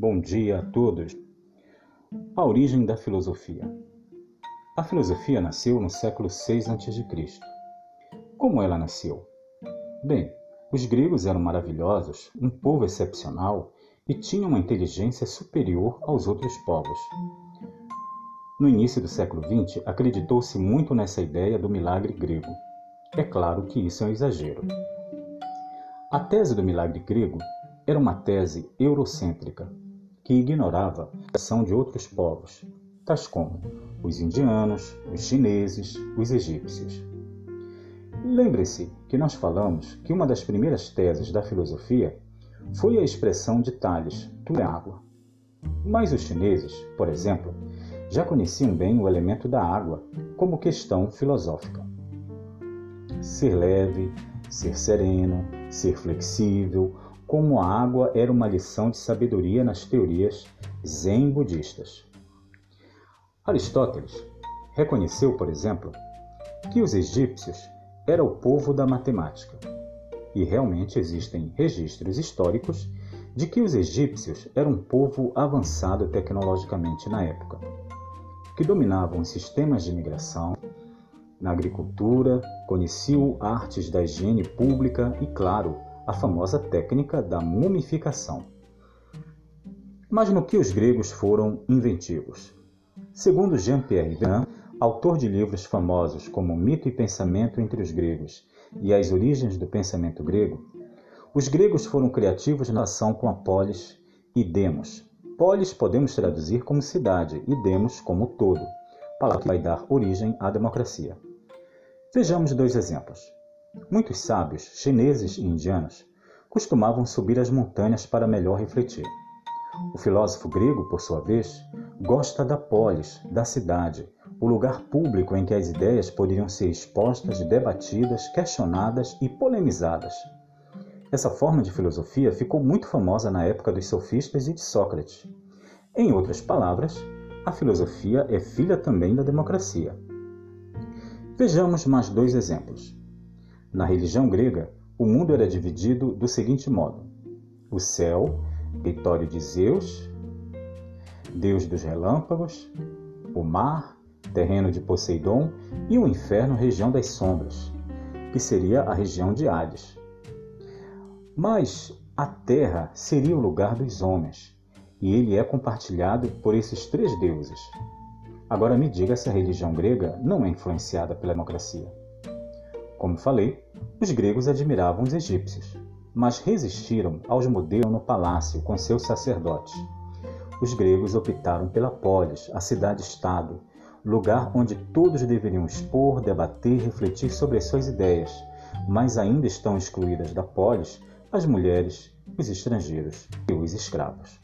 Bom dia a todos. A origem da filosofia. A filosofia nasceu no século 6 a.C. Como ela nasceu? Bem, os gregos eram maravilhosos, um povo excepcional e tinham uma inteligência superior aos outros povos. No início do século XX, acreditou-se muito nessa ideia do milagre grego. É claro que isso é um exagero. A tese do milagre grego era uma tese eurocêntrica, que ignorava a ação de outros povos, tais como os indianos, os chineses, os egípcios. Lembre-se que nós falamos que uma das primeiras teses da filosofia foi a expressão de Tales, tudo é água. Mas os chineses, por exemplo, já conheciam bem o elemento da água como questão filosófica. Ser leve, ser sereno, ser flexível, como a água era uma lição de sabedoria nas teorias zen budistas. Aristóteles reconheceu, por exemplo, que os egípcios eram o povo da matemática. E realmente existem registros históricos de que os egípcios eram um povo avançado tecnologicamente na época, que dominavam sistemas de migração, na agricultura, conheciam artes da higiene pública e, claro, a famosa técnica da mumificação. Mas no que os gregos foram inventivos? Segundo Jean-Pierre Vernant, autor de livros famosos como Mito e Pensamento entre os Gregos e As Origens do Pensamento Grego, os gregos foram criativos na ação com a polis e demos. Polis podemos traduzir como cidade e demos como todo, palavra que vai dar origem à democracia. Vejamos dois exemplos. Muitos sábios, chineses e indianos, costumavam subir as montanhas para melhor refletir. O filósofo grego, por sua vez, gosta da polis, da cidade, o lugar público em que as ideias poderiam ser expostas, debatidas, questionadas e polemizadas. Essa forma de filosofia ficou muito famosa na época dos sofistas e de Sócrates. Em outras palavras, a filosofia é filha também da democracia. Vejamos mais dois exemplos. Na religião grega, o mundo era dividido do seguinte modo: o céu, território de Zeus, deus dos relâmpagos, o mar, terreno de Poseidon, e o inferno, região das sombras, que seria a região de Hades. Mas a terra seria o lugar dos homens, e ele é compartilhado por esses três deuses. Agora me diga se a religião grega não é influenciada pela democracia. Como falei, os gregos admiravam os egípcios, mas resistiram aos modelos no palácio com seus sacerdotes. Os gregos optaram pela polis, a cidade-estado, lugar onde todos deveriam expor, debater refletir sobre as suas ideias, mas ainda estão excluídas da polis as mulheres, os estrangeiros e os escravos.